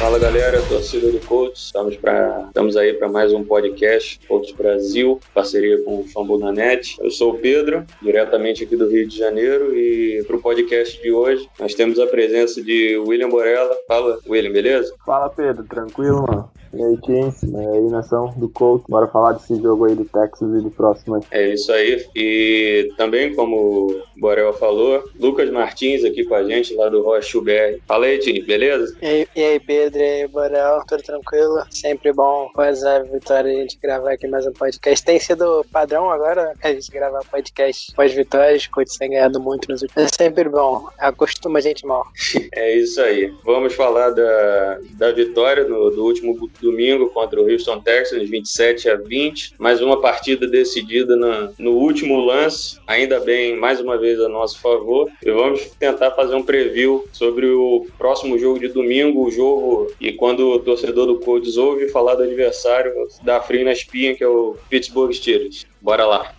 Fala galera, torcida do Colts, estamos, pra, estamos aí para mais um podcast, Colts Brasil, parceria com o Fambonanet. Eu sou o Pedro, diretamente aqui do Rio de Janeiro, e para o podcast de hoje nós temos a presença de William Borella. Fala, William, beleza? Fala Pedro, tranquilo, mano? E aí, Teams, é aí, nação do Colts, bora falar desse jogo aí do Texas e do próximo aí. É isso aí, e também, como o Borel falou, Lucas Martins aqui com a gente, lá do Rocha BR. Fala aí, Tim, beleza? E aí, e aí Pedro, e aí, Borel, tudo tranquilo? Sempre bom após a vitória a gente gravar aqui mais um podcast. Tem sido padrão agora a gente gravar podcast pós-vitórias, Colts tem ganhado muito nos últimos. É sempre bom, acostuma a gente mal. é isso aí. Vamos falar da, da vitória no, do último domingo contra o Houston Texans, 27 a 20. Mais uma partida decidida no, no último lance, ainda bem, mais uma vez a nosso favor. E vamos tentar fazer um preview sobre o próximo jogo de domingo, o jogo e quando o torcedor do Colts ouve falar do adversário, dá frio na espinha, que é o Pittsburgh Steelers. Bora lá.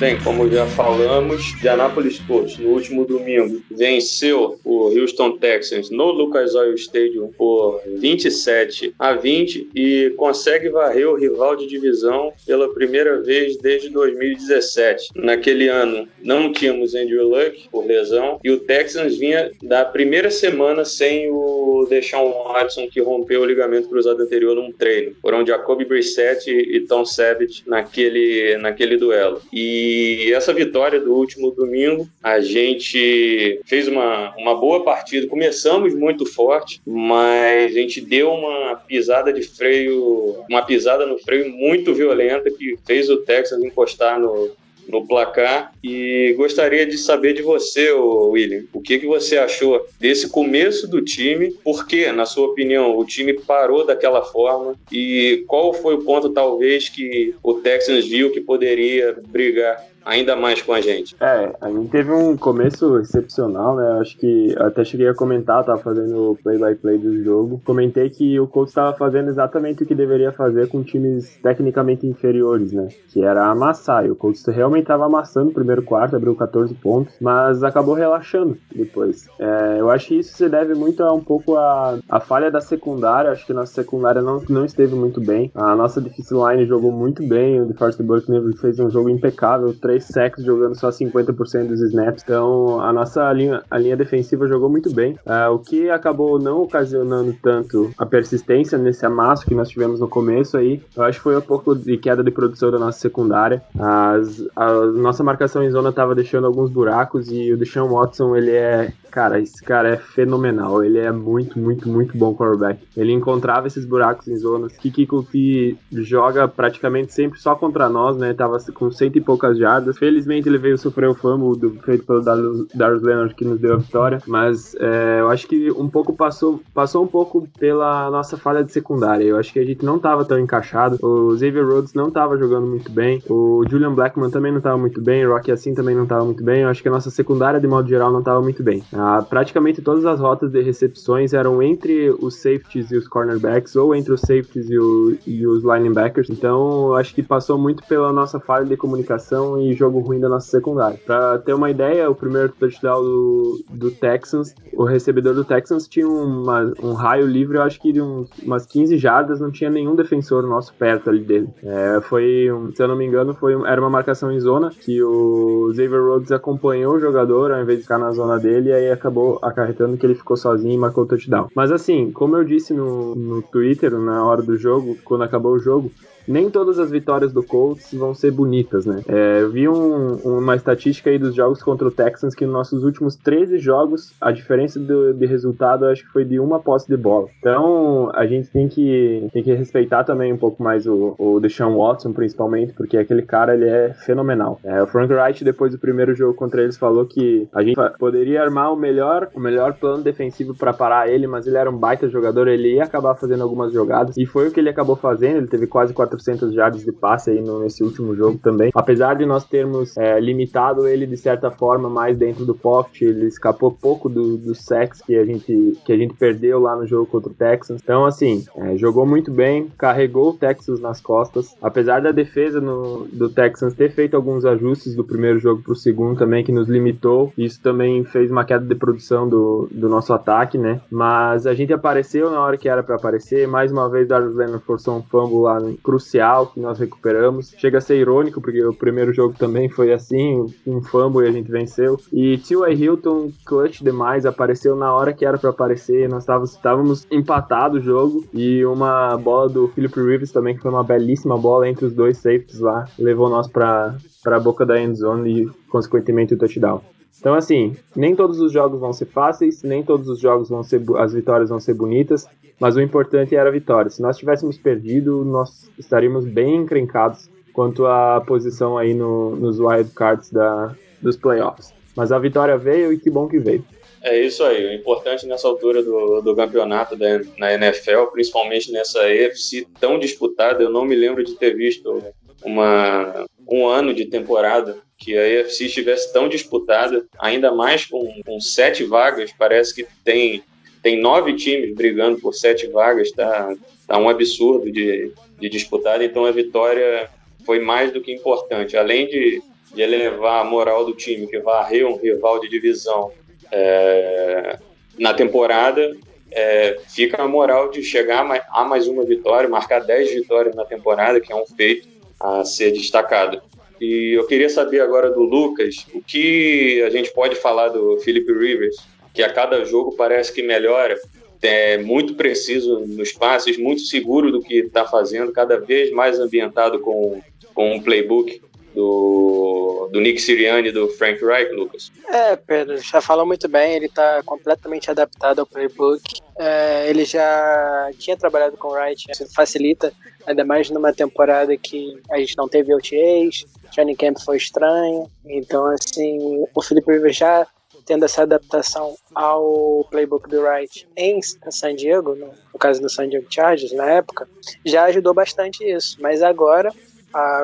Bem, como já falamos, Indianapolis Colts no último domingo venceu o Houston Texans no Lucas Oil Stadium por 27 a 20 e consegue varrer o rival de divisão pela primeira vez desde 2017. Naquele ano não tínhamos Andrew Luck por lesão e o Texans vinha da primeira semana sem o Deshaun Watson que rompeu o ligamento cruzado anterior num treino. Foram Jacoby Brissett e Tom Savage naquele, naquele duelo. E e essa vitória do último domingo, a gente fez uma, uma boa partida. Começamos muito forte, mas a gente deu uma pisada de freio, uma pisada no freio muito violenta que fez o Texas encostar no, no placar. E gostaria de saber de você, William, o que, que você achou desse começo do time, por que, na sua opinião, o time parou daquela forma? E qual foi o ponto, talvez, que o Texans viu que poderia brigar ainda mais com a gente. É, a gente teve um começo excepcional, né? Acho que até cheguei a comentar, tava fazendo o play-by-play do jogo. Comentei que o Colts estava fazendo exatamente o que deveria fazer com times tecnicamente inferiores, né? Que era amassar. E o Colts realmente estava amassando o primeiro quarto, abriu 14 pontos, mas acabou relaxando depois. É, eu acho que isso se deve muito a um pouco a, a falha da secundária. Acho que nossa secundária não, não esteve muito bem. A nossa defensive line jogou muito bem. O DeForest Buckner fez um jogo impecável três sacks jogando só 50% dos snaps. Então a nossa linha, a linha defensiva jogou muito bem. Uh, o que acabou não ocasionando tanto a persistência nesse amasso que nós tivemos no começo aí, eu acho que foi um pouco de queda de produção da nossa secundária. As, a nossa marcação em zona estava deixando alguns buracos e o Deshaun Watson ele é Cara, esse cara é fenomenal. Ele é muito, muito, muito bom quarterback. Ele encontrava esses buracos em zonas. Kiki Kuti joga praticamente sempre só contra nós, né? Tava com cento e poucas jardas. Felizmente ele veio sofrer o fumble do, feito pelo Darius Leonard que nos deu a vitória. Mas é, eu acho que um pouco passou, passou um pouco pela nossa falha de secundária. Eu acho que a gente não tava tão encaixado. O Xavier Rhodes não tava jogando muito bem. O Julian Blackman também não tava muito bem. O Rocky Assim também não tava muito bem. Eu acho que a nossa secundária, de modo geral, não tava muito bem. Ah, praticamente todas as rotas de recepções eram entre os safeties e os cornerbacks, ou entre os safeties e, o, e os linebackers. Então, acho que passou muito pela nossa falha de comunicação e jogo ruim da nossa secundária. Para ter uma ideia, o primeiro touchdown do, do Texans, o recebedor do Texans tinha uma, um raio livre, eu acho que de uns, umas 15 jardas, não tinha nenhum defensor nosso perto ali dele. É, foi, um, se eu não me engano, foi, era uma marcação em zona que o Xavier Rhodes acompanhou o jogador ao invés de ficar na zona dele e aí acabou acarretando que ele ficou sozinho e marcou o touchdown. Mas assim, como eu disse no, no Twitter, na hora do jogo, quando acabou o jogo, nem todas as vitórias do Colts vão ser bonitas, né? É, eu vi um, uma estatística aí dos jogos contra o Texans que nos nossos últimos 13 jogos, a diferença do, de resultado acho que foi de uma posse de bola. Então, a gente tem que, tem que respeitar também um pouco mais o, o Deshaun Watson, principalmente, porque aquele cara, ele é fenomenal. É, o Frank Wright, depois do primeiro jogo contra eles, falou que a gente poderia armar o melhor, o melhor plano defensivo para parar ele, mas ele era um baita jogador, ele ia acabar fazendo algumas jogadas, e foi o que ele acabou fazendo, ele teve quase 400 jardas de passe aí no, nesse último jogo também. Apesar de nós termos é, limitado ele de certa forma mais dentro do pocket, ele escapou pouco do, do sex que a gente que a gente perdeu lá no jogo contra o Texans. Então, assim, é, jogou muito bem, carregou o Texas nas costas. Apesar da defesa no, do Texans ter feito alguns ajustes do primeiro jogo para o segundo também, que nos limitou, isso também fez uma queda de produção do, do nosso ataque, né? Mas a gente apareceu na hora que era para aparecer. Mais uma vez, Darius Leonard forçou um fumble lá crucial que nós recuperamos. Chega a ser irônico, porque o primeiro jogo também foi assim, um fumble e a gente venceu. E T.Y. Hilton, clutch demais, apareceu na hora que era para aparecer. Nós estávamos empatados o jogo e uma bola do Philip Rivers também, que foi uma belíssima bola entre os dois safeties lá, levou nós para a boca da end zone e, consequentemente, o touchdown. Então, assim, nem todos os jogos vão ser fáceis, nem todos os jogos vão ser, as vitórias vão ser bonitas, mas o importante era a vitória. Se nós tivéssemos perdido, nós estaríamos bem encrencados quanto à posição aí no, nos wild cards da, dos playoffs. Mas a vitória veio e que bom que veio. É isso aí. O importante nessa altura do, do campeonato da, na NFL, principalmente nessa EFC tão disputada, eu não me lembro de ter visto uma, um ano de temporada que a EFC estivesse tão disputada, ainda mais com, com sete vagas. Parece que tem, tem nove times brigando por sete vagas, tá, tá um absurdo de, de disputada. Então a vitória foi mais do que importante. Além de, de elevar a moral do time, que varreu um rival de divisão é, na temporada, é, fica a moral de chegar a mais uma vitória, marcar 10 vitórias na temporada, que é um feito a ser destacado. E eu queria saber agora do Lucas o que a gente pode falar do Philip Rivers, que a cada jogo parece que melhora, é muito preciso nos passes, muito seguro do que está fazendo, cada vez mais ambientado com, com um playbook do, do Nick Sirianni e do Frank Reich, Lucas? É, Pedro, já falou muito bem, ele está completamente adaptado ao playbook. É, ele já tinha trabalhado com o Wright, isso facilita, ainda mais numa temporada que a gente não teve OTAs, training camp foi estranho, então assim, o Felipe Rivers já tendo essa adaptação ao playbook do Wright em San Diego, no, caso do San Diego Chargers na época, já ajudou bastante isso, mas agora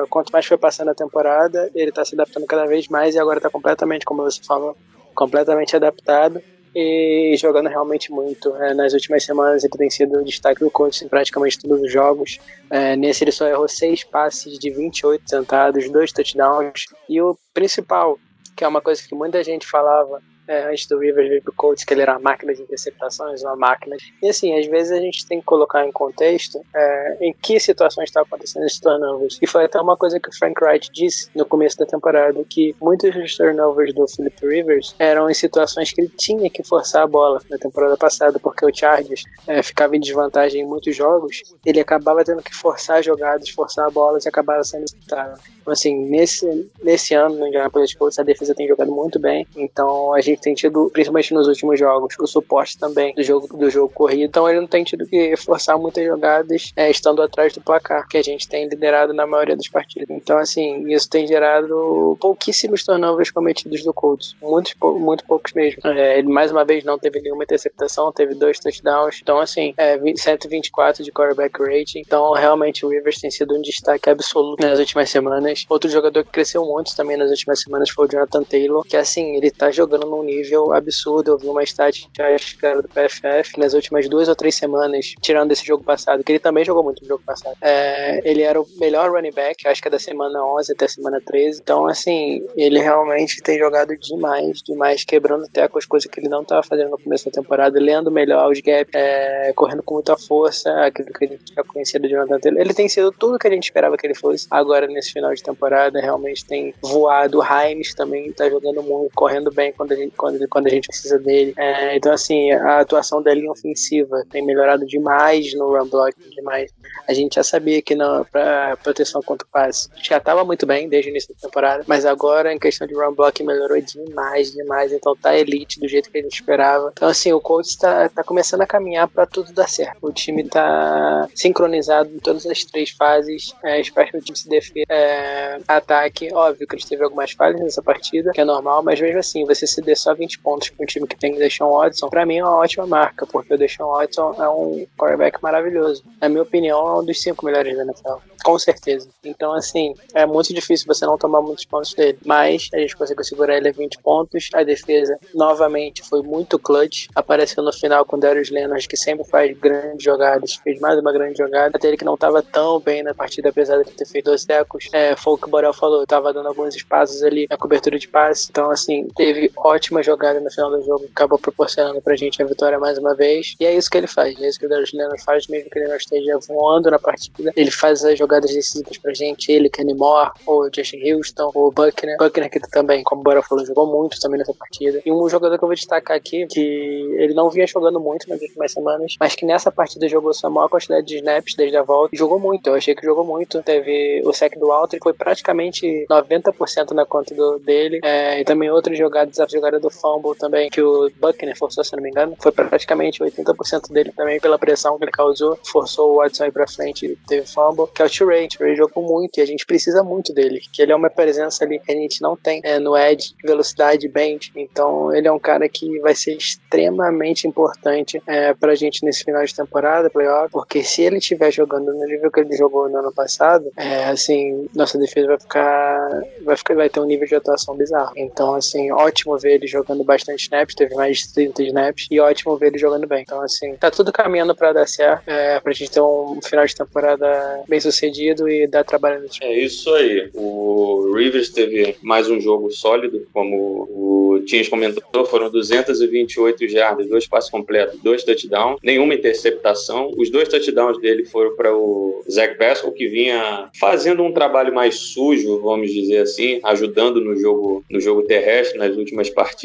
quanto mais foi passando a temporada, ele está se adaptando cada vez mais e agora está completamente, como você falou, completamente adaptado e jogando realmente muito. É, nas últimas semanas ele tem sido o destaque do coach em praticamente todos os jogos. É, nesse ele só errou seis passes de 28 tentados, dois touchdowns e o principal, que é uma coisa que muita gente falava é, antes do Rivers vir pro Colts, que ele era uma máquina de interceptações, uma máquina. E assim, às vezes a gente tem que colocar em contexto é, em que situações está acontecendo esses turnovers. E foi até uma coisa que o Frank Wright disse no começo da temporada, que muitos dos turnovers do Philip Rivers eram em situações que ele tinha que forçar a bola na temporada passada, porque o Chargers é, ficava em desvantagem em muitos jogos, ele acabava tendo que forçar jogadas, forçar a bola e acabava sendo resultado. Então, assim, nesse, nesse ano no Indianapolis Colts a defesa tem jogado muito bem, então a gente tem tido, principalmente nos últimos jogos, o suporte também do jogo, do jogo corrido. Então ele não tem tido que forçar muitas jogadas é, estando atrás do placar, que a gente tem liderado na maioria das partidas. Então, assim, isso tem gerado pouquíssimos turnovers cometidos do Colts. Muitos, muito poucos mesmo. É, ele, mais uma vez, não teve nenhuma interceptação, teve dois touchdowns. Então, assim, é, 124 de quarterback rating. Então, realmente, o Rivers tem sido um destaque absoluto nas últimas semanas. Outro jogador que cresceu muito também nas últimas semanas foi o Jonathan Taylor, que, assim, ele tá jogando num nível absurdo. Eu vi uma estatística do PFF nas últimas duas ou três semanas, tirando esse jogo passado, que ele também jogou muito no jogo passado. É, ele era o melhor running back, acho que é da semana 11 até a semana 13. Então, assim, ele realmente tem jogado demais, demais, quebrando até com as coisas que ele não estava fazendo no começo da temporada, lendo melhor os gaps, é, correndo com muita força, aquilo que a gente já conhecia do Jonathan Taylor. Ele tem sido tudo que a gente esperava que ele fosse. Agora, nesse final de temporada, realmente tem voado. O Heinz também está jogando muito, correndo bem quando gente quando, quando a gente precisa dele. É, então, assim, a atuação da linha ofensiva tem melhorado demais no run block, demais. A gente já sabia que na pra proteção contra o passe já estava muito bem desde o início da temporada, mas agora em questão de run block melhorou demais, demais. Então tá elite do jeito que a gente esperava. Então, assim, o coach está tá começando a caminhar para tudo dar certo. O time tá sincronizado em todas as três fases. É, espero que o time se defenda. É, ataque, óbvio que a gente teve algumas falhas nessa partida, que é normal, mas mesmo assim, você se só 20 pontos para um time que tem o Deshaun Watson, para mim é uma ótima marca, porque o Deshaun Watson é um quarterback maravilhoso. Na minha opinião, é um dos cinco melhores da NFL. Com certeza. Então, assim, é muito difícil você não tomar muitos pontos dele. Mas a gente conseguiu segurar ele a 20 pontos. A defesa, novamente, foi muito clutch. Apareceu no final com o Darius Leonard, que sempre faz grandes jogadas. Fez mais uma grande jogada. Até ele que não estava tão bem na partida, apesar de ter feito dois tecos. É, foi o que o Borel falou. Tava dando alguns espaços ali na cobertura de passe. Então, assim, teve ótima jogada no final do jogo. Acabou proporcionando pra gente a vitória mais uma vez. E é isso que ele faz. É isso que o Darius Leonard faz, mesmo que ele não esteja voando na partida. Ele faz as jogadas decisivas pra gente. Ele, Kenny Moore, o Justin Houston, o Buckner. Buckner que também, como o Borel falou, jogou muito também nessa partida. E um jogador que eu vou destacar aqui, que ele não vinha jogando muito nas últimas semanas, mas que nessa partida jogou sua maior quantidade de snaps desde a volta. E jogou muito. Eu achei que jogou muito. Teve o sec do Walter, que foi praticamente 90% na conta do, dele. É, e também outras jogadas, a jogada do fumble também, que o Buckner forçou, se não me engano, foi praticamente 80% dele também pela pressão que ele causou. Forçou o Watson aí pra frente e teve fumble. Que é o T-Ray. T-Ray jogou muito e a gente precisa muito dele. Que ele é uma presença ali que a gente não tem é, no edge, velocidade, bend. Então ele é um cara que vai ser extremamente importante é, pra gente nesse final de temporada, playoff, porque se ele estiver jogando no nível que ele jogou no ano passado, é, assim, nossa defesa vai ficar, vai ficar, vai ter um nível de atuação bizarro. Então, assim, ótimo ver ele jogando bastante snaps, teve mais de 30 snaps, e ótimo ver ele jogando bem. Então, assim, tá tudo caminhando pra dar certo, é, pra gente ter um final de temporada bem sucedido e dar trabalho no time. É isso aí. O Rivers teve mais um jogo sólido, como o Tins comentou, foram 228 jardas, dois passos completos, dois touchdowns, nenhuma interceptação. Os dois touchdowns dele foram para o Zach Pascal, que vinha fazendo um trabalho mais sujo, vamos dizer assim, ajudando no jogo, no jogo terrestre nas últimas partidas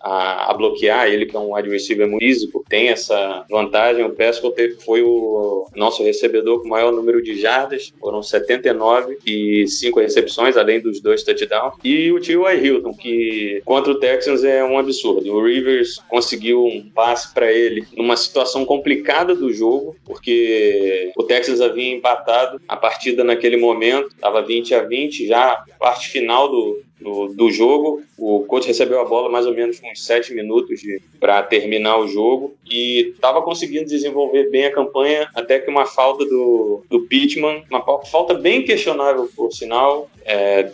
a, a bloquear. Ele, que é um wide receiver muito físico, tem essa vantagem. O Pascal foi o nosso recebedor com maior número de jardas, foram 79 e 5 recepções, além dos dois touchdowns. E o T.Y. Hilton, que contra o Texans é um absurdo. O Rivers conseguiu um passe para ele numa situação complicada do jogo, porque o Texas havia empatado a partida naquele momento, estava 20 a 20, já parte final do, do, do, jogo. O coach recebeu a bola mais ou menos uns 7 minutos para terminar o jogo e estava conseguindo desenvolver bem a campanha até que uma falta do, do Pittman, uma falta bem questionável por sinal, é,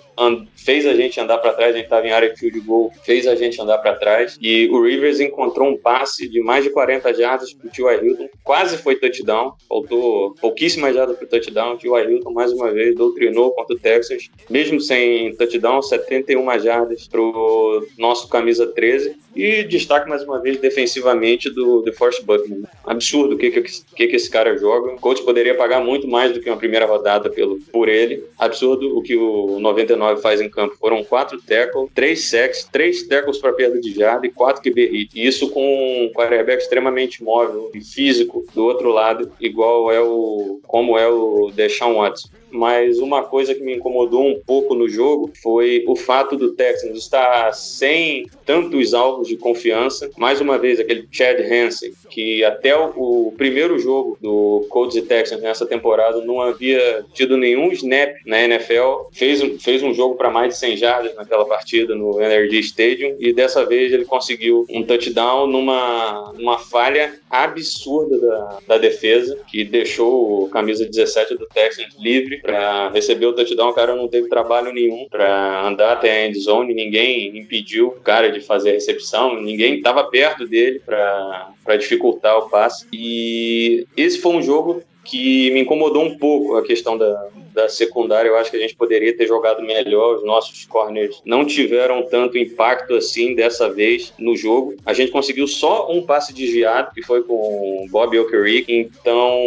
fez a gente andar para trás, a gente estava em área de field goal, fez a gente andar para trás e o Rivers encontrou um passe de mais de 40 jardas para o T.Y. Hilton, quase foi touchdown, faltou pouquíssimas jardas para o touchdown, o T.Y. Hilton mais uma vez doutrinou contra o Texas, mesmo sem touchdown, 71 jardas para o nosso camisa 13 e destaque mais uma vez defensivamente do The Force Buckman. Absurdo o que, que, que, esse cara joga. O coach poderia pagar muito mais do que uma primeira rodada pelo, por ele. Absurdo o que o 99 faz em campo. Foram quatro tackles, três sacks, três tackles para perda de jarda e quatro QB hit. E isso com um quarterback extremamente móvel e físico do outro lado, igual é o como é o Deshaun Watson mas uma coisa que me incomodou um pouco no jogo foi o fato do Texans estar sem tantos alvos de confiança. Mais uma vez, aquele Chad Hansen, que até o, o primeiro jogo do Colts e Texans nessa temporada não havia tido nenhum snap na NFL, fez, fez um jogo para mais de 100 jardas naquela partida no Energy Stadium e dessa vez ele conseguiu um touchdown numa, numa falha absurda da, da defesa, que deixou o camisa 17 do Texans livre para receber o touchdown. O cara não teve trabalho nenhum para andar até a end zone, ninguém impediu o cara de fazer a recepção, ninguém estava perto dele para dificultar o passe. E esse foi um jogo que me incomodou um pouco a questão da, da secundária. Eu acho que a gente poderia ter jogado melhor. Os nossos corners não tiveram tanto impacto assim dessa vez no jogo. A gente conseguiu só um passe desviado, que foi com o Bob Okereke. Então,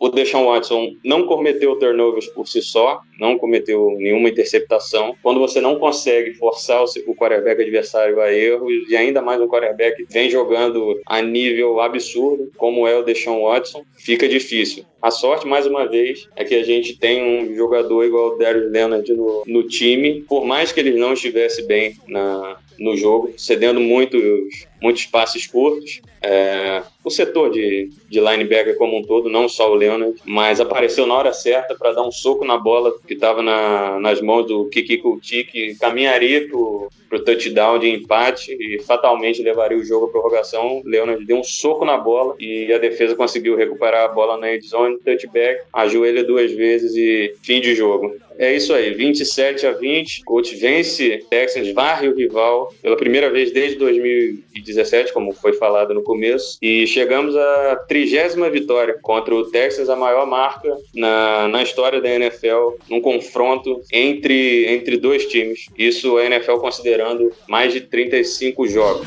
o Deshaun Watson não cometeu turnovers por si só, não cometeu nenhuma interceptação. Quando você não consegue forçar o quarterback adversário a erros, e ainda mais um quarterback vem jogando a nível absurdo, como é o Deshaun Watson, fica difícil. A sorte, mais uma vez, é que a gente tem um jogador igual o Darius Leonard no, no time, por mais que ele não estivesse bem na, no jogo, cedendo muitos, muitos passes curtos. É, o setor de, de linebacker como um todo, não só o Leonard, mas apareceu na hora certa para dar um soco na bola que estava na, nas mãos do Kiki Kuti, que caminharia para o touchdown de empate e fatalmente levaria o jogo à prorrogação. Leonard deu um soco na bola e a defesa conseguiu recuperar a bola na endzone, touchback, ajoelha duas vezes e fim de jogo. É isso aí, 27 a 20. Colts vence Texans, varre o rival pela primeira vez desde 2017, como foi falado no começo. E chegamos à trigésima vitória contra o Texans, a maior marca na, na história da NFL, num confronto entre, entre dois times. Isso a NFL considerando mais de 35 jogos.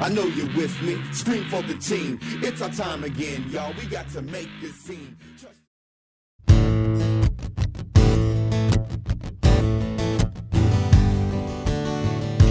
I know you're with me. Scream for the team. It's our time again, y'all. We got to make this scene.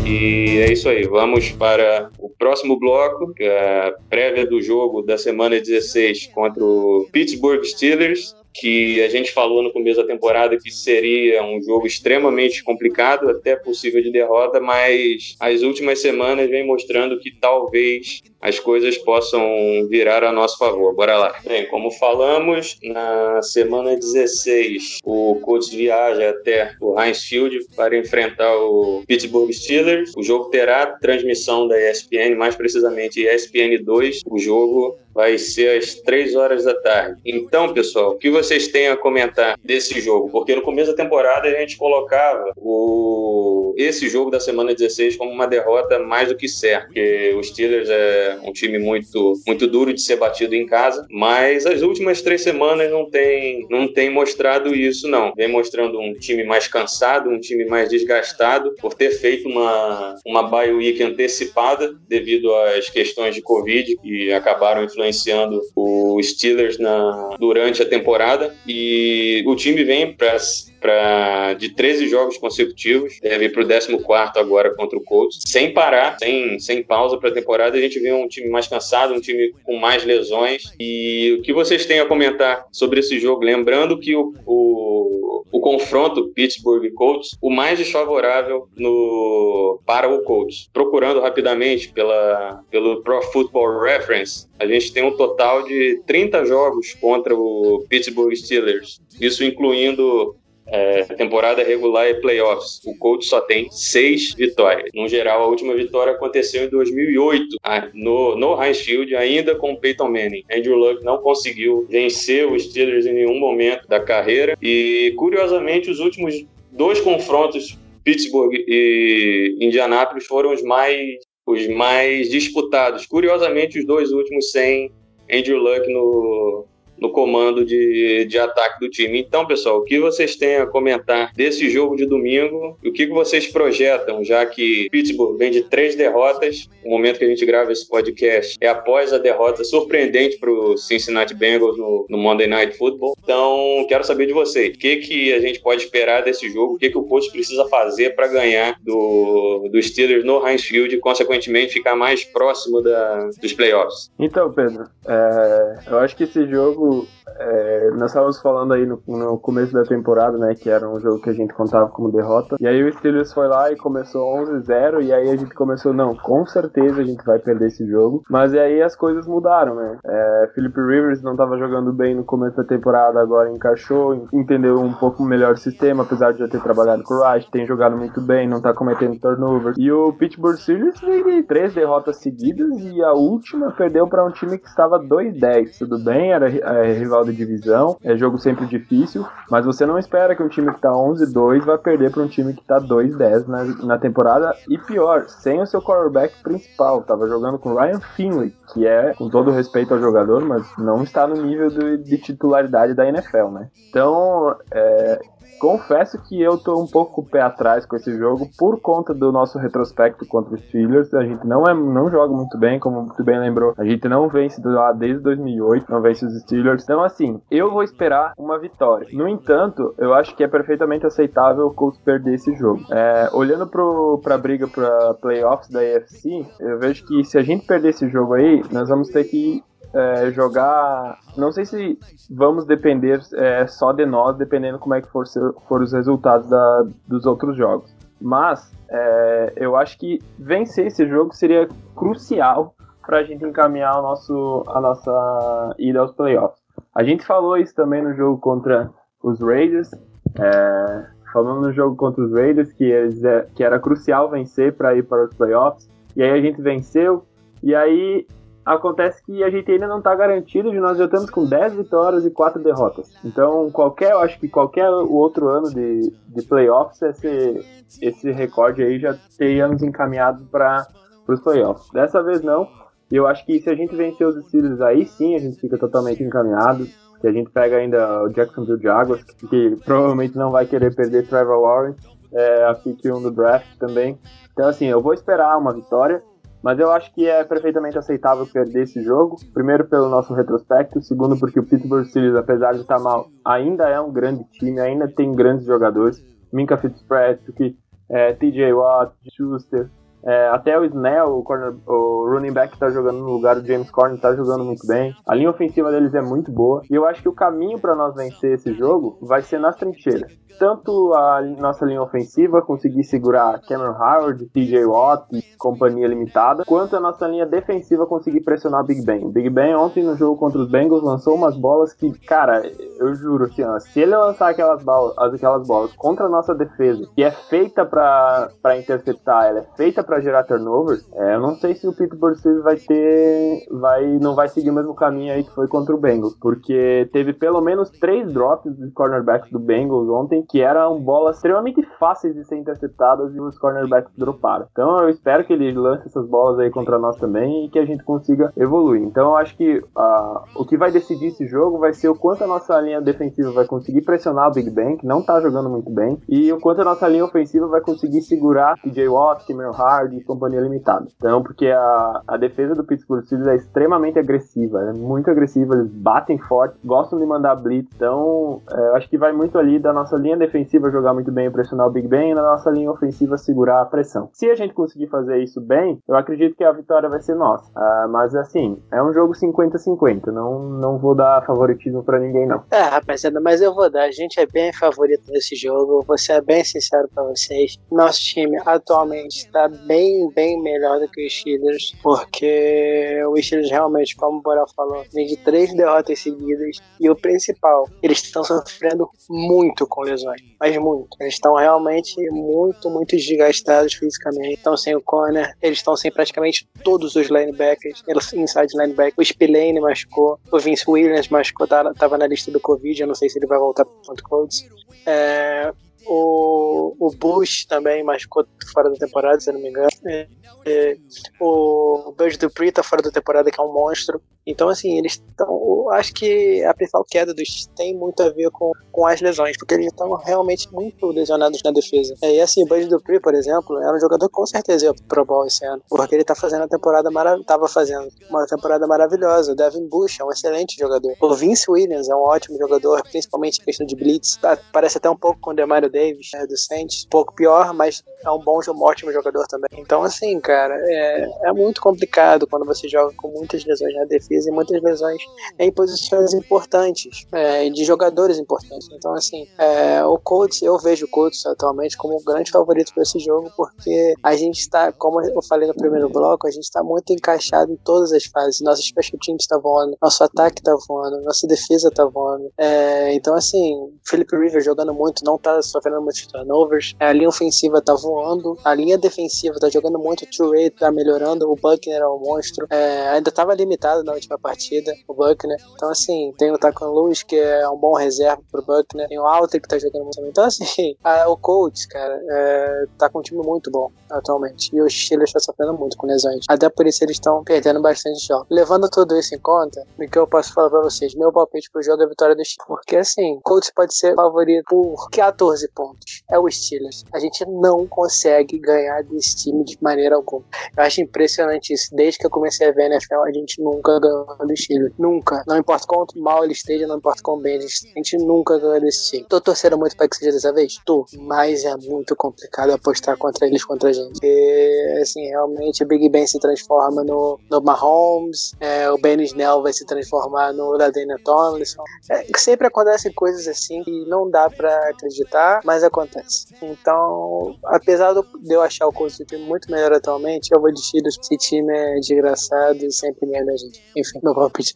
E é isso aí, vamos para o próximo bloco, que é a prévia do jogo da semana 16 contra o Pittsburgh Steelers que a gente falou no começo da temporada que seria um jogo extremamente complicado, até possível de derrota, mas as últimas semanas vem mostrando que talvez as coisas possam virar a nosso favor. Bora lá. Bem, como falamos, na semana 16, o Colts viaja até o Heinz Field para enfrentar o Pittsburgh Steelers. O jogo terá transmissão da ESPN, mais precisamente ESPN 2. O jogo vai ser às 3 horas da tarde. Então, pessoal, o que vocês têm a comentar desse jogo? Porque no começo da temporada a gente colocava o... esse jogo da semana 16 como uma derrota mais do que certa, porque o Steelers é um time muito, muito duro de ser batido em casa, mas as últimas três semanas não tem, não tem mostrado isso, não. Vem mostrando um time mais cansado, um time mais desgastado por ter feito uma, uma bye week antecipada devido às questões de Covid que acabaram influenciando o Steelers na, durante a temporada e o time vem para pra, de 13 jogos consecutivos, deve ir pro 14 agora contra o Colts, sem parar, sem, sem pausa para a temporada. A gente vê um time mais cansado, um time com mais lesões. E o que vocês têm a comentar sobre esse jogo? Lembrando que o, o, o confronto Pittsburgh Colts, o mais desfavorável no, para o Colts. Procurando rapidamente pela, pelo Pro Football Reference, a gente tem um total de 30 jogos contra o Pittsburgh Steelers. Isso incluindo é, temporada regular e playoffs. O Colts só tem seis vitórias. No geral, a última vitória aconteceu em 2008, ah, no, no Heinz Field, ainda com o Peyton Manning. Andrew Luck não conseguiu vencer os Steelers em nenhum momento da carreira e, curiosamente, os últimos dois confrontos Pittsburgh e Indianápolis foram os mais os mais disputados. Curiosamente, os dois últimos sem Andrew Luck no, no comando de, de ataque do time. Então, pessoal, o que vocês têm a comentar desse jogo de domingo? O que vocês projetam, já que Pittsburgh vem de três derrotas, o momento que a gente grava esse podcast é após a derrota surpreendente para o Cincinnati Bengals no, no, Monday Night Football. Então, quero saber de vocês, o que, que a gente pode esperar desse jogo, o que, que o coach precisa fazer para ganhar do, do Steelers no Heinz Field e, consequentemente, ficar mais próximo da, dos playoffs. Então, Pedro, é, eu acho que esse jogo é, nós estávamos falando aí no, no, começo da temporada, né, que era um jogo que a gente contava como derrota. E aí o Steelers foi lá e começou 11-0 e aí a gente começou, não, com certeza a gente vai perder esse jogo. Mas aí as coisas mudaram, né? É, Philip Rivers não estava jogando bem no começo da temporada, agora encaixou, entendeu um pouco melhor o sistema, apesar de já ter trabalhado com o Rush, tem jogado muito bem, não está cometendo turnovers. E o Pittsburgh Steelers teve três derrotas seguidas e a última perdeu para um time que estava 2-10. Tudo bem, era é, rival de divisão, é jogo sempre difícil, mas você não espera que um time que tá 11-2 vai perder para um time que tá 2-10 na, na temporada, e pior, sem o seu quarterback principal, tava jogando com Ryan Finley, que é, com todo respeito ao jogador, mas não está no nível de, de titularidade da NFL, né? Então, é, confesso que eu tô um pouco com o pé atrás com esse jogo por conta do nosso retrospecto contra os Steelers. A gente não, é, não joga muito bem, como muito bem lembrou. A gente não vence lá desde 2008, não vence os Steelers. Então, assim, eu vou esperar uma vitória. No entanto, eu acho que é perfeitamente aceitável o Colts perder esse jogo. É, olhando pro, pra briga pra playoffs da AFC, eu vejo que se a gente perder esse jogo aí, nós vamos ter que é, jogar. Não sei se vamos depender é, só de nós, dependendo como é que for, for os resultados da, dos outros jogos. Mas é, eu acho que vencer esse jogo seria crucial para a gente encaminhar o nosso, a nossa ida aos playoffs. A gente falou isso também no jogo contra os Raiders. É, falando no jogo contra os Raiders que, eles, é, que era crucial vencer para ir para os playoffs. E aí a gente venceu. E aí acontece que a gente ainda não está garantido de nós já estamos com 10 vitórias e 4 derrotas. Então, qualquer, eu acho que qualquer outro ano de, de playoffs, esse, esse recorde aí já teríamos encaminhado para os playoffs. Dessa vez não. Eu acho que se a gente vencer os Steelers aí sim, a gente fica totalmente encaminhado. Que a gente pega ainda o Jacksonville Jaguars, que, que provavelmente não vai querer perder Trevor Lawrence, é, a pick 1 do draft também. Então, assim, eu vou esperar uma vitória. Mas eu acho que é perfeitamente aceitável perder esse jogo. Primeiro pelo nosso retrospecto, segundo porque o Pittsburgh Steelers, apesar de estar mal, ainda é um grande time, ainda tem grandes jogadores. Minka Fitzpatrick, é, TJ Watt, Schuster, é, até o Snell, o, corner, o running back que tá jogando no lugar do James Corner, tá jogando muito bem. A linha ofensiva deles é muito boa. E eu acho que o caminho para nós vencer esse jogo vai ser nas trincheiras. Tanto a nossa linha ofensiva conseguir segurar Cameron Howard, TJ Watt e companhia limitada, quanto a nossa linha defensiva conseguir pressionar Big Ben. O Big Ben ontem no jogo contra os Bengals lançou umas bolas que, cara, eu juro, assim, ó, se ele lançar aquelas bolas, aquelas bolas contra a nossa defesa, que é feita para interceptar, ela é feita para para gerar turnovers, é, eu não sei se o Pittsburgh Steelers vai ter, vai, não vai seguir o mesmo caminho aí que foi contra o Bengals, porque teve pelo menos três drops de cornerbacks do Bengals ontem, que eram bolas extremamente fáceis de ser interceptadas e os cornerbacks droparam. Então eu espero que ele lance essas bolas aí contra nós também e que a gente consiga evoluir. Então eu acho que uh, o que vai decidir esse jogo vai ser o quanto a nossa linha defensiva vai conseguir pressionar o Big Ben, que não tá jogando muito bem, e o quanto a nossa linha ofensiva vai conseguir segurar TJ Watt, Cameron Hart, Hard e companhia limitada. Então, porque a, a defesa do Pittsburgh Steelers é extremamente agressiva, é muito agressiva, eles batem forte, gostam de mandar blitz. Então, é, eu acho que vai muito ali da nossa linha defensiva jogar muito bem e pressionar o Big Ben e na nossa linha ofensiva segurar a pressão. Se a gente conseguir fazer isso bem, eu acredito que a vitória vai ser nossa. Uh, mas assim, é um jogo 50-50, não, não vou dar favoritismo para ninguém não. É, rapaziada, mas eu vou dar. A gente é bem favorito nesse jogo, vou ser bem sincero para vocês. Nosso time atualmente está bem bem, bem melhor do que os Steelers, porque os Steelers realmente, como o Borel falou, vem de três derrotas seguidas e o principal, eles estão sofrendo muito com lesões, mas muito. Eles estão realmente muito, muito desgastados fisicamente. Estão sem o corner, eles estão sem praticamente todos os linebackers, inside linebacker. O Spillane machucou, o Vince Williams machucou, tá, tava na lista do Covid, eu não sei se ele vai voltar para o Colts. É, o, o Bush também machucou fora da temporada, se não me engano. É, é, o Bud Dupree tá fora da temporada, que é um monstro. Então, assim, eles estão. Acho que a principal queda dos tem muito a ver com, com as lesões, porque eles estão realmente muito lesionados na defesa. É, e assim, o Bud Dupree, por exemplo, era um jogador com certeza ia pro Bowl esse ano, porque ele tá fazendo a temporada. Tava fazendo uma temporada maravilhosa. O Devin Bush é um excelente jogador. O Vince Williams é um ótimo jogador, principalmente em questão de blitz. Tá, parece até um pouco com o Demario Davis, né, do Saints. Um pouco pior, mas é um bom, um ótimo jogador também. Então, assim, cara, é, é muito complicado quando você joga com muitas lesões na defesa e muitas lesões em posições importantes, é, de jogadores importantes. Então, assim, é, o Colts, eu vejo o Colts atualmente como um grande favorito para esse jogo, porque a gente está, como eu falei no primeiro bloco, a gente está muito encaixado em todas as fases. Nosso special team está voando, nosso ataque está voando, nossa defesa está voando. É, então, assim, Philip Rivers jogando muito, não está sofrendo muitos turnovers. A linha ofensiva está voando, a linha defensiva está jogando muito, o Trey está melhorando, o Buckner é um monstro. É, ainda estava limitado na última partida, o Buckner. Então, assim, tem o Tacon Lewis, que é um bom reserva pro Buckner. Tem o Alter, que tá jogando muito. Então, assim, a, o Colts, cara, é, tá com um time muito bom atualmente. E o Steelers tá sofrendo muito com lesões. Até por isso eles estão perdendo bastante jogos. Levando tudo isso em conta, o que eu posso falar pra vocês? Meu palpite pro jogo é a vitória do Steelers. Porque, assim, o Colts pode ser favorito por 14 pontos. É o Steelers. A gente não consegue ganhar desse time de maneira alguma. Eu acho impressionante isso. Desde que eu comecei a ver na NFL, a gente nunca ganhou do Steelers. Nunca. Não importa quão mal ele esteja, não importa quão bem, a gente nunca ganhou desse time. Tô torcendo muito pra que seja dessa vez? Tô. Mas é muito complicado apostar contra eles, contra a gente. Porque, assim, realmente o Big Ben se transforma no, no Mahomes, é, o Ben Snell vai se transformar no Ladena Tomlinson. É, sempre acontecem coisas assim que não dá pra acreditar, mas acontece. Então, apesar de eu achar o Colts muito melhor atualmente, eu vou de Steelers. Esse time é desgraçado e sempre ganha a gente. Enfim,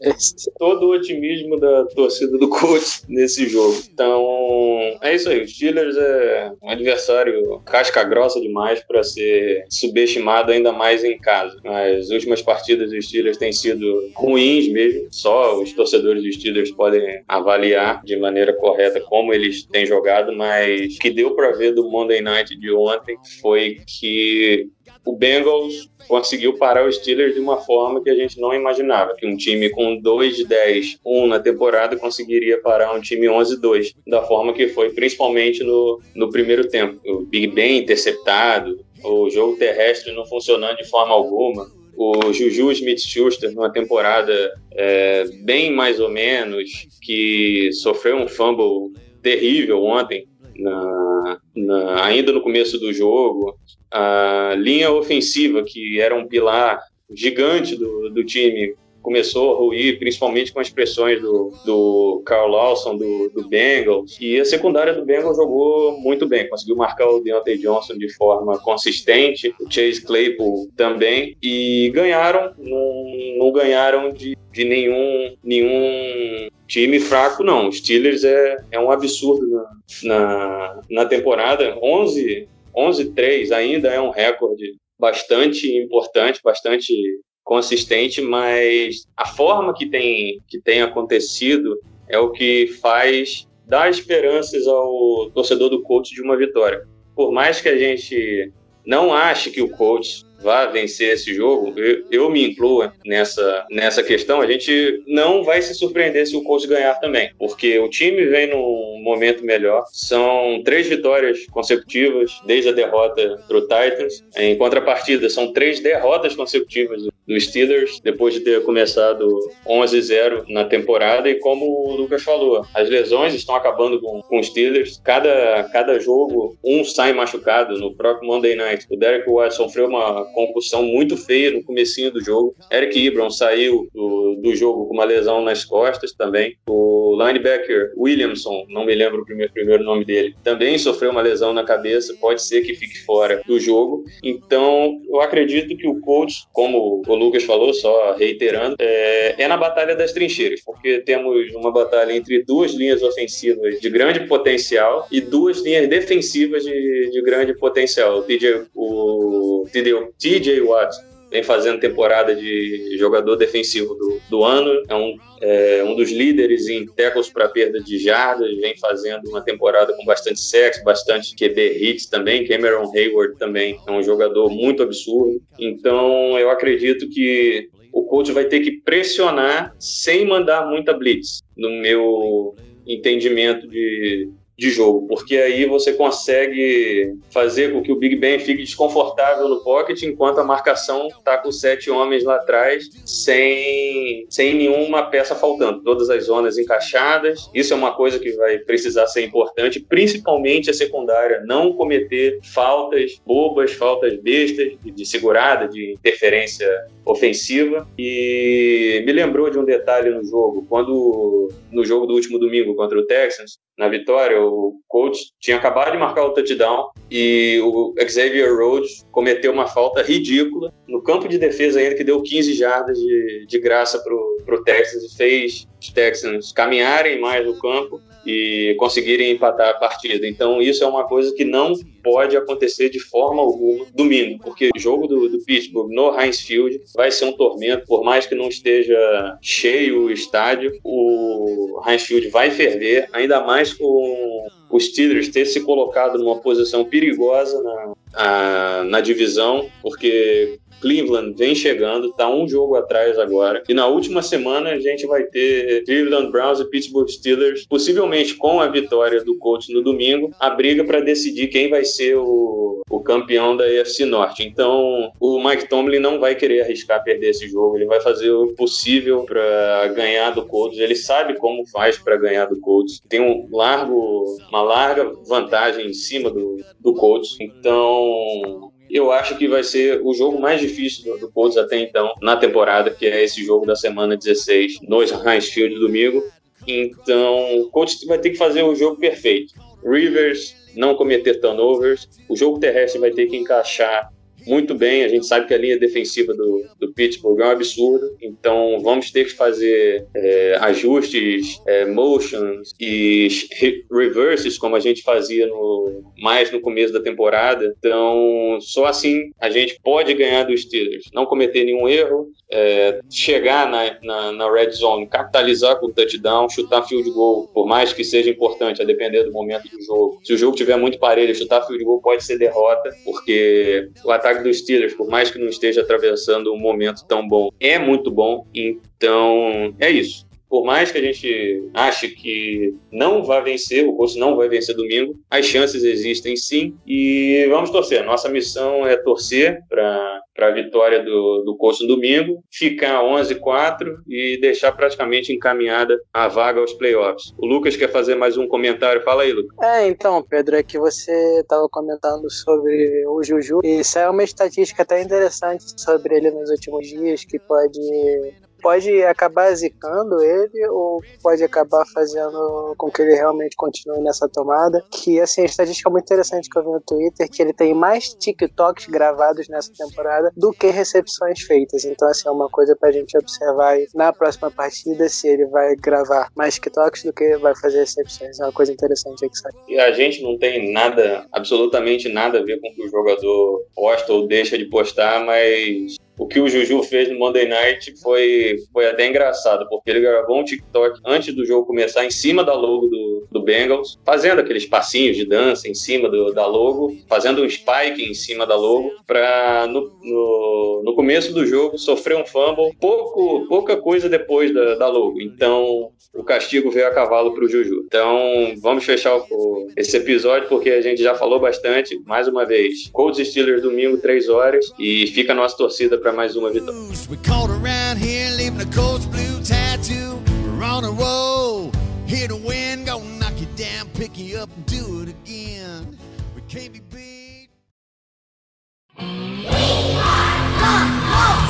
esse. Todo o otimismo da torcida do Colts nesse jogo. Então, é isso aí. O Steelers é um adversário casca grossa demais para ser subestimado ainda mais em casa. As últimas partidas dos Steelers têm sido ruins mesmo. Só os torcedores dos Steelers podem avaliar de maneira correta como eles têm jogado, mas o que deu para ver do Monday Night de ontem foi que o Bengals conseguiu parar os Steelers de uma forma que a gente não imaginava, que um time com 2 de 10, 1 na temporada conseguiria parar um time 11-2, da forma que foi, principalmente no, no primeiro tempo. O Big Ben interceptado, o jogo terrestre não funcionando de forma alguma, o Juju Smith-Schuster numa temporada é, bem mais ou menos, que sofreu um fumble terrível ontem, na, na, ainda no começo do jogo. A linha ofensiva, que era um pilar gigante do, do time, começou a ruir, principalmente com as pressões do, do Carl Lawson, do, do Bengals. E a secundária do Bengals jogou muito bem, conseguiu marcar o Deontay Johnson de forma consistente, o Chase Claypool também, e ganharam, não, não ganharam de, de nenhum, nenhum time fraco, não. Os Steelers é, é um absurdo na, na, na temporada. 11 11-3 ainda é um recorde bastante importante, bastante consistente, mas a forma que tem, que tem acontecido é o que faz dar esperanças ao torcedor do coach de uma vitória. Por mais que a gente não ache que o coach vá vencer esse jogo, eu, eu, me incluo nessa, nessa questão, a gente não vai se surpreender se o Colts ganhar também, porque o time vem num momento melhor. São três vitórias consecutivas desde a derrota para o Titans. Em contrapartida, são três derrotas consecutivas do Steelers depois de ter começado 11-0 na temporada. E como o Lucas falou, as lesões estão acabando com, com os Steelers. Cada, cada jogo, um sai machucado. No próprio Monday Night, o Derek White sofreu uma concussão muito feia no comecinho do jogo. Eric Ebron saiu do, do jogo com uma lesão nas costas também. O linebacker Williamson, não me lembro o primeiro, primeiro nome dele, também sofreu uma lesão na cabeça. Pode ser que fique fora do jogo. Então, eu acredito que o coach, como o Lucas falou, só reiterando, é, é na batalha das trincheiras, porque temos uma batalha entre duas linhas ofensivas de grande potencial e duas linhas defensivas de, de grande potencial. O TJ, o TJ Watt vem fazendo temporada de jogador defensivo do, do ano, é um, é um dos líderes em tackles para perda de jardas, vem fazendo uma temporada com bastante sexo, bastante QB hits também. Cameron Hayward também é um jogador muito absurdo. Então eu acredito que o coach vai ter que pressionar sem mandar muita blitz, no meu entendimento de, de jogo, porque aí você consegue fazer com que o Big Ben fique desconfortável no pocket enquanto a marcação está com sete homens lá atrás sem, sem nenhuma peça faltando, todas as zonas encaixadas. Isso é uma coisa que vai precisar ser importante, principalmente a secundária, não cometer faltas bobas, faltas bestas de, segurada, de interferência ofensiva. E me lembrou de um detalhe no jogo, quando no jogo do último domingo contra o Texans, na vitória, o coach tinha acabado de marcar o touchdown e o Xavier Rhodes cometeu uma falta ridícula no campo de defesa ainda que deu 15 jardas de, de graça para o Texans e fez os Texans caminharem mais no campo e conseguirem empatar a partida. Então, isso é uma coisa que não pode acontecer de forma alguma domingo, porque o jogo do, do Pittsburgh no Heinz Field vai ser um tormento, por mais que não esteja cheio o estádio, o Heinz Field vai ferver, ainda mais com os Steelers ter se colocado numa posição perigosa na, a, na divisão, porque Cleveland vem chegando, tá um jogo atrás agora. E na última semana a gente vai ter Cleveland Browns e Pittsburgh Steelers, possivelmente com a vitória do Colts no domingo, a briga para decidir quem vai ser o, o campeão da AFC Norte. Então, o Mike Tomlin não vai querer arriscar perder esse jogo, ele vai fazer o possível para ganhar do Colts. Ele sabe como faz para ganhar do Colts. Tem um largo, uma larga vantagem em cima do, do Colts. Então, eu acho que vai ser o jogo mais difícil do, do Colts até então na temporada, que é esse jogo da semana 16 no Heinz Field domingo. Então, o Colts vai ter que fazer o jogo perfeito. Rivers não cometer turnovers, o jogo terrestre vai ter que encaixar muito bem. A gente sabe que a linha defensiva do, do Pittsburgh é um absurdo, então vamos ter que fazer é, ajustes, é, motions e reverses, como a gente fazia no, mais no começo da temporada. Então, só assim a gente pode ganhar dos Steelers. Não cometer nenhum erro, é, chegar na, na, na, red zone, capitalizar com o touchdown, chutar field goal, por mais que seja importante, a depender do momento do jogo. Se o jogo tiver muito parelho, chutar field goal pode ser derrota, porque o ataque dos Steelers, por mais que não esteja atravessando um momento tão bom, é muito bom. Então, é isso por mais que a gente ache que não vai vencer, o Colts não vai vencer domingo, as chances existem sim e vamos torcer. Nossa missão é torcer para a vitória do, do Colts no domingo, ficar 11-4 e deixar praticamente encaminhada a vaga aos playoffs. O Lucas quer fazer mais um comentário? Fala aí, Lucas. É, então, Pedro, é que você estava comentando sobre o Juju e isso é uma estatística até interessante sobre ele nos últimos dias que pode pode acabar zicando ele ou pode acabar fazendo com que ele realmente continue nessa tomada. Que, assim, a estatística muito interessante que eu vi no Twitter, que ele tem mais TikToks gravados nessa temporada do que recepções feitas. Então, assim, é uma coisa pra gente observar na próxima partida se ele vai gravar mais TikToks do que vai fazer recepções. É uma coisa interessante aí que sai. E a gente não tem nada, absolutamente nada a ver com o que o jogador posta ou deixa de postar, mas o que o Juju fez no Monday Night foi, foi até engraçado, porque ele gravou um TikTok antes do jogo começar em cima da logo do, do Bengals, fazendo aqueles passinhos de dança em cima do, da logo, fazendo um spike em cima da logo, para no, no, no, começo do jogo sofrer um fumble pouco, pouca coisa depois da, da logo. Então o castigo veio a cavalo para o Juju. Então vamos fechar o, esse episódio porque a gente já falou bastante. Mais uma vez, Colts Steelers domingo, 3 horas, e fica a nossa torcida para mais uma vitória. pick you up and do it again. We can't be beat. We are the most.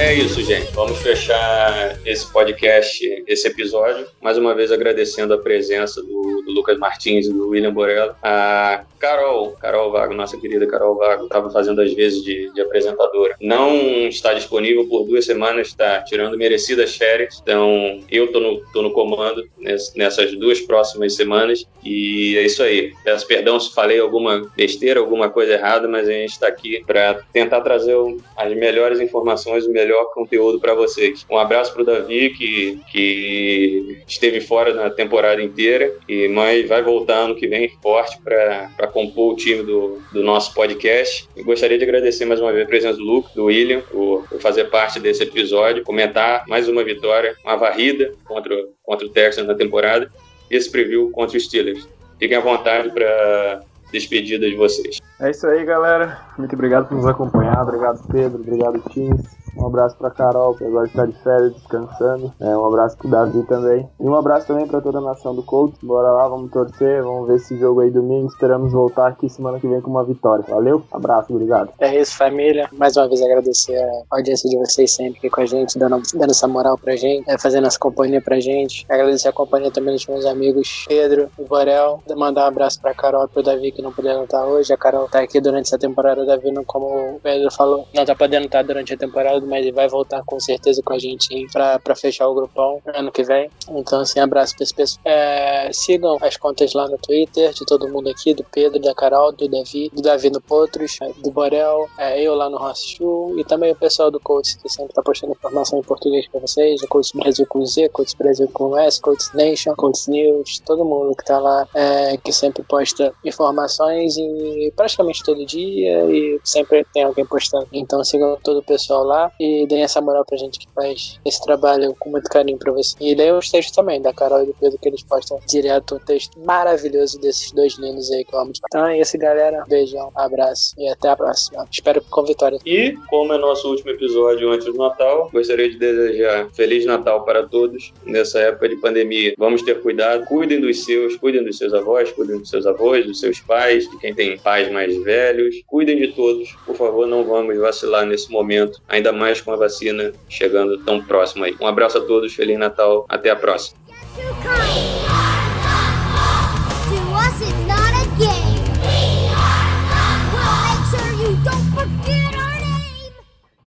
É isso, gente. Vamos fechar esse podcast, esse episódio. Mais uma vez agradecendo a presença do, do Lucas Martins e do William Borella. A Carol, Carol Vago, nossa querida Carol Vago, estava fazendo às vezes de, de, apresentadora. Não está disponível por duas semanas, está tirando merecidas férias. Então, eu tô no, tô no comando nessas duas próximas semanas. E é isso aí. Peço perdão se falei alguma besteira, alguma coisa errada, mas a gente está aqui para tentar trazer as melhores informações, o melhor melhor conteúdo para vocês. Um abraço para o Davi, que, que esteve fora na temporada inteira, e mas vai voltar ano que vem forte para compor o time do, do nosso podcast. E gostaria de agradecer mais uma vez a presença do Luke, do William, por, por fazer parte desse episódio, comentar mais uma vitória, uma varrida contra, contra o Texans na temporada, e esse preview contra os Steelers. Fiquem à vontade para despedida de vocês. É isso aí, galera. Muito obrigado por nos acompanhar. Obrigado, Pedro. Obrigado, Teams. Um abraço pra Carol, que agora está de férias, descansando. É, um abraço pro Davi também. E um abraço também para toda a nação do Colts. Bora lá, vamos torcer, vamos ver esse jogo aí domingo. Esperamos voltar aqui semana que vem com uma vitória. Valeu, abraço, obrigado. É isso, família. Mais uma vez agradecer a audiência de vocês sempre aqui com a gente, dando, dando essa moral pra gente, é, fazendo essa companhia pra gente. Agradecer a companhia também dos meus amigos Pedro e Borel. Mandar um abraço pra Carol e pro Davi que não puderam estar hoje. A Carol tá aqui durante essa temporada, o Davi, não, como o Pedro falou, não tá podendo estar durante a temporada, mas ele vai voltar com certeza com a gente pra fechar o grupão ano que vem. Então, assim, abraço pra esse pessoal. É, sigam as contas lá no Twitter de todo mundo aqui, do Pedro, da Carol, do Davi, do Davi no Potros, é, do Borel, é, eu lá no Rossi Show e também o pessoal do Coach, que sempre tá postando informação em português pra vocês, o Coach Brasil com Z, Coach Brasil com S, Coach Nation, Coach News, todo mundo que tá lá, é, que sempre posta informações e praticamente todo dia e sempre tem alguém postando. Então sigam todo o pessoal lá e deem essa moral pra gente que faz esse trabalho com muito carinho pra você. E leiam os textos também, da Carol e do Pedro, que eles postam direto um texto maravilhoso desses dois lindos aí que eu amo. Então é isso, galera. Beijão, abraço e até a próxima. Espero com vitória. E, como é nosso último episódio antes do Natal, gostaria de desejar Feliz Natal para todos nessa época de pandemia. Vamos ter cuidado, cuidem dos seus, cuidem dos seus avós, cuidem dos seus avós, dos seus pais, de quem tem pais mais velhos. Cuidem de todos. Por favor, não vamos vacilar nesse momento, ainda mais mais com a vacina chegando tão próximo aí. Um abraço a todos, Feliz Natal, até a próxima. Forget